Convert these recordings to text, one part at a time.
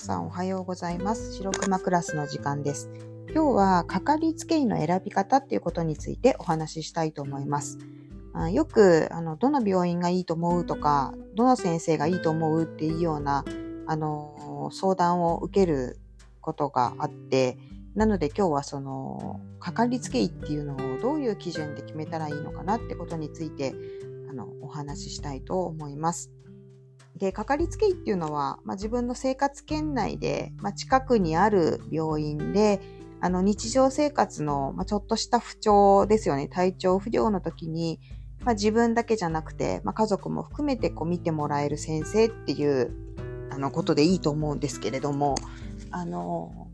さんおはようございます。白熊クラスの時間です。今日はかかりつけ医の選び方っていうことについてお話ししたいと思います。あよくあのどの病院がいいと思うとか、どの先生がいいと思うっていうようなあの相談を受けることがあって、なので今日はそのかかりつけ医っていうのをどういう基準で決めたらいいのかなってことについてあのお話ししたいと思います。で、かかりつけ医っていうのは、まあ、自分の生活圏内で、まあ、近くにある病院で、あの日常生活の、まあ、ちょっとした不調ですよね。体調不良の時に、まあ、自分だけじゃなくて、まあ、家族も含めてこう見てもらえる先生っていうあのことでいいと思うんですけれども、あの、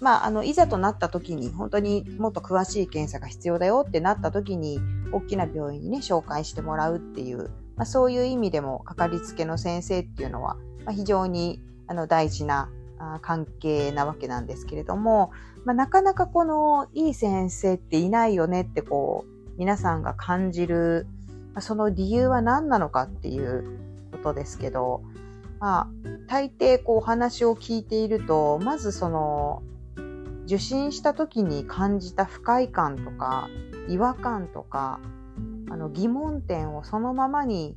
まあ、あの、いざとなった時に、本当にもっと詳しい検査が必要だよってなった時に、大きな病院にね、紹介してもらうっていうまあ、そういう意味でもかかりつけの先生っていうのは、まあ、非常にあの大事な関係なわけなんですけれども、まあ、なかなかこのいい先生っていないよねってこう皆さんが感じる、まあ、その理由は何なのかっていうことですけど、まあ、大抵こうお話を聞いているとまずその受診した時に感じた不快感とか違和感とかあの疑問点をそのままに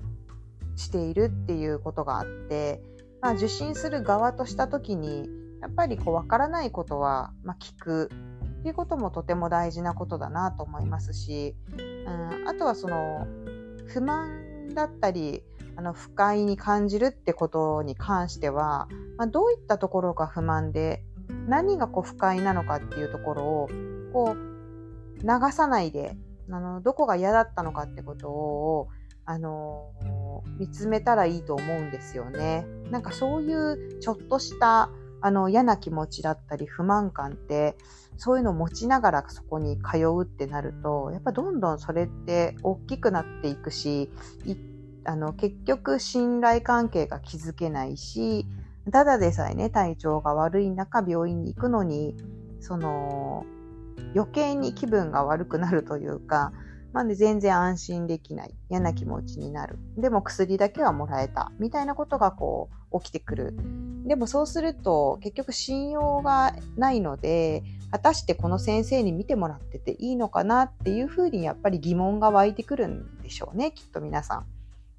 しているっていうことがあって、まあ、受診する側とした時にやっぱりこう分からないことは、まあ、聞くっていうこともとても大事なことだなと思いますし、うん、あとはその不満だったりあの不快に感じるってことに関しては、まあ、どういったところが不満で何がこう不快なのかっていうところをこう流さないであのどこが嫌だったのかってことをあの見つめたらいいと思うんですよね。なんかそういうちょっとしたあの嫌な気持ちだったり不満感ってそういうのを持ちながらそこに通うってなるとやっぱどんどんそれって大きくなっていくしあの結局信頼関係が築けないしただでさえね体調が悪い中病院に行くのにその余計に気分が悪くなるというか、まあね、全然安心できない。嫌な気持ちになる。でも薬だけはもらえた。みたいなことがこう起きてくる。でもそうすると結局信用がないので、果たしてこの先生に見てもらってていいのかなっていうふうにやっぱり疑問が湧いてくるんでしょうね、きっと皆さん。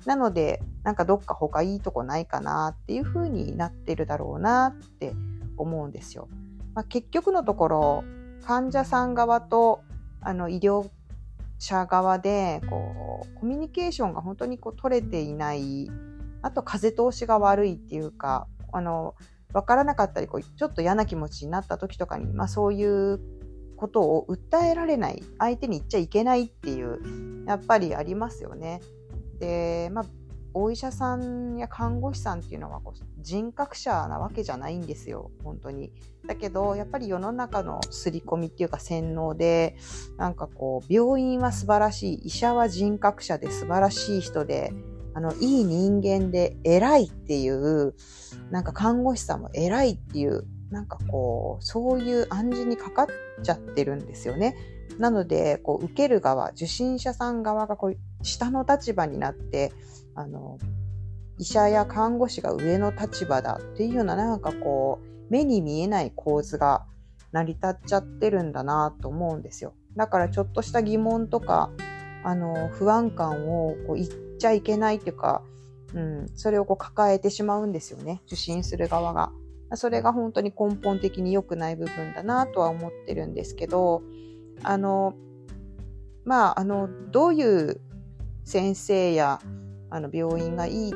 なので、なんかどっか他いいとこないかなっていうふうになってるだろうなって思うんですよ。まあ、結局のところ、患者さん側とあの医療者側でこうコミュニケーションが本当にこう取れていないあと風通しが悪いっていうかあの分からなかったりこうちょっと嫌な気持ちになった時とかに、まあ、そういうことを訴えられない相手に言っちゃいけないっていうやっぱりありますよね。で、まあ、お医者さんや看護師さんっていうのはこう人格者なわけじゃないんですよ本当に。だけどやっぱり世の中の刷り込みっていうか洗脳でなんかこう病院は素晴らしい医者は人格者で素晴らしい人であのいい人間で偉いっていうなんか看護師さんも偉いっていうなんかこうそういう暗示にかかっちゃってるんですよね。なのでこう受ける側受診者さん側がこう下の立場になってあの医者や看護師が上の立場だっていうようななんかこう目に見えない構図が成り立っちゃってるんだなと思うんですよ。だからちょっとした疑問とかあの不安感をこう言っちゃいけないっていうか、うん、それをこう抱えてしまうんですよね受診する側が。それが本当に根本的に良くない部分だなとは思ってるんですけどあのまああのどういう先生やあの病院がいい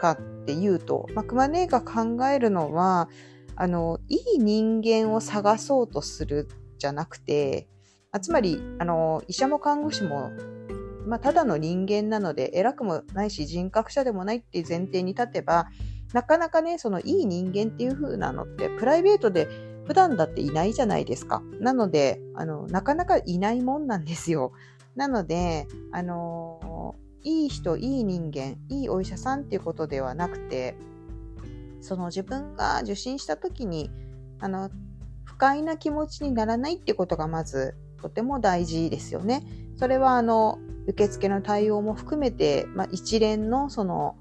かっていうと、まあ、熊姉が考えるのはあのいい人間を探そうとするじゃなくてあつまりあの医者も看護師も、まあ、ただの人間なので偉くもないし人格者でもないっていう前提に立てばなかなかねそのいい人間っていう風なのってプライベートで普段だっていないじゃないですか。なのであのなかなかいないもんなんですよ。なのであのいい人、いい人間、いいお医者さんっていうことではなくて、その自分が受診した時に、あの、不快な気持ちにならないっていうことがまずとても大事ですよね。それはあの、受付の対応も含めて、まあ、一連のその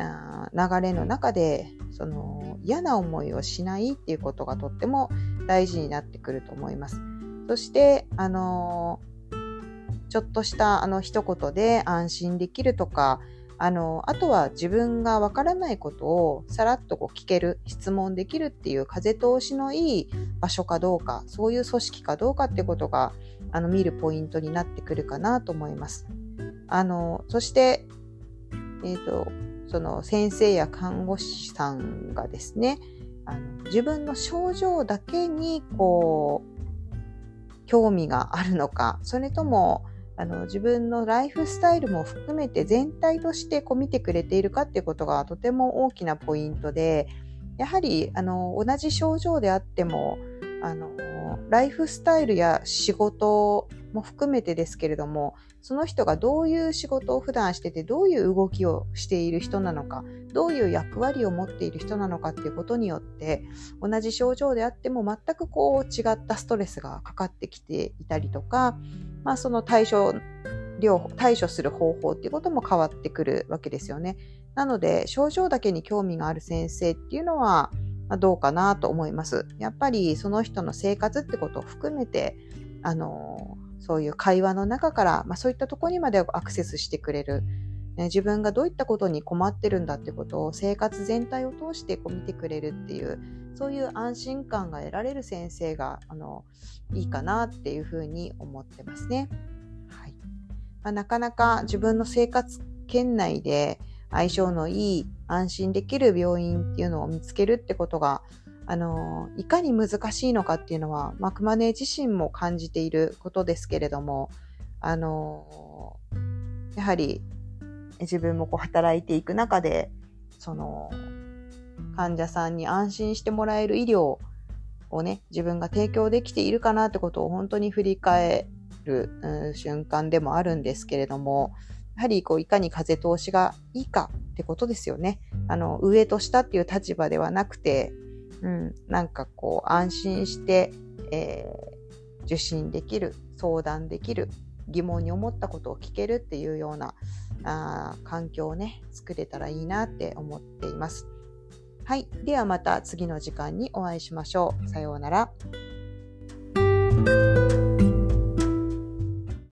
あ、流れの中でその嫌な思いをしないっていうことがとっても大事になってくると思います。そしてあのちょっとしたあの一言で安心できるとかあのあとは自分がわからないことをさらっとこう聞ける質問できるっていう風通しのいい場所かどうかそういう組織かどうかってことがあの見るポイントになってくるかなと思います。あのそして、えーと、その先生や看護師さんがですねあの自分の症状だけにこう興味があるのかそれともあの自分のライフスタイルも含めて全体としてこう見てくれているかっていうことがとても大きなポイントでやはりあの同じ症状であってもあのライフスタイルや仕事も含めてですけれどもその人がどういう仕事を普段しててどういう動きをしている人なのかどういう役割を持っている人なのかっていうことによって同じ症状であっても全くこう違ったストレスがかかってきていたりとかまあ、その対処療法対処する方法っていうことも変わってくるわけですよね。なので症状だけに興味がある先生っていうのは、どうかなと思います。やっぱりその人の生活ってことを含めてあのそういう会話の中から、まあ、そういったところにまでアクセスしてくれる、ね、自分がどういったことに困ってるんだってことを生活全体を通してこう見てくれるっていうそういう安心感が得られる先生があのいいかなっていうふうに思ってますね。はい。まあ、なかなか自分の生活圏内で相性のいい安心できる病院っていうのを見つけるってことがあのいかに難しいのかっていうのはマクマネ自身も感じていることですけれどもあのやはり自分もこう働いていく中でその患者さんに安心してもらえる医療をね、自分が提供できているかなってことを本当に振り返る、うん、瞬間でもあるんですけれども、やはりこういかに風通しがいいかってことですよね。あの、上と下っていう立場ではなくて、うん、なんかこう安心して、えー、受診できる、相談できる、疑問に思ったことを聞けるっていうようなあ環境をね、作れたらいいなって思っています。はい。ではまた次の時間にお会いしましょう。さようなら。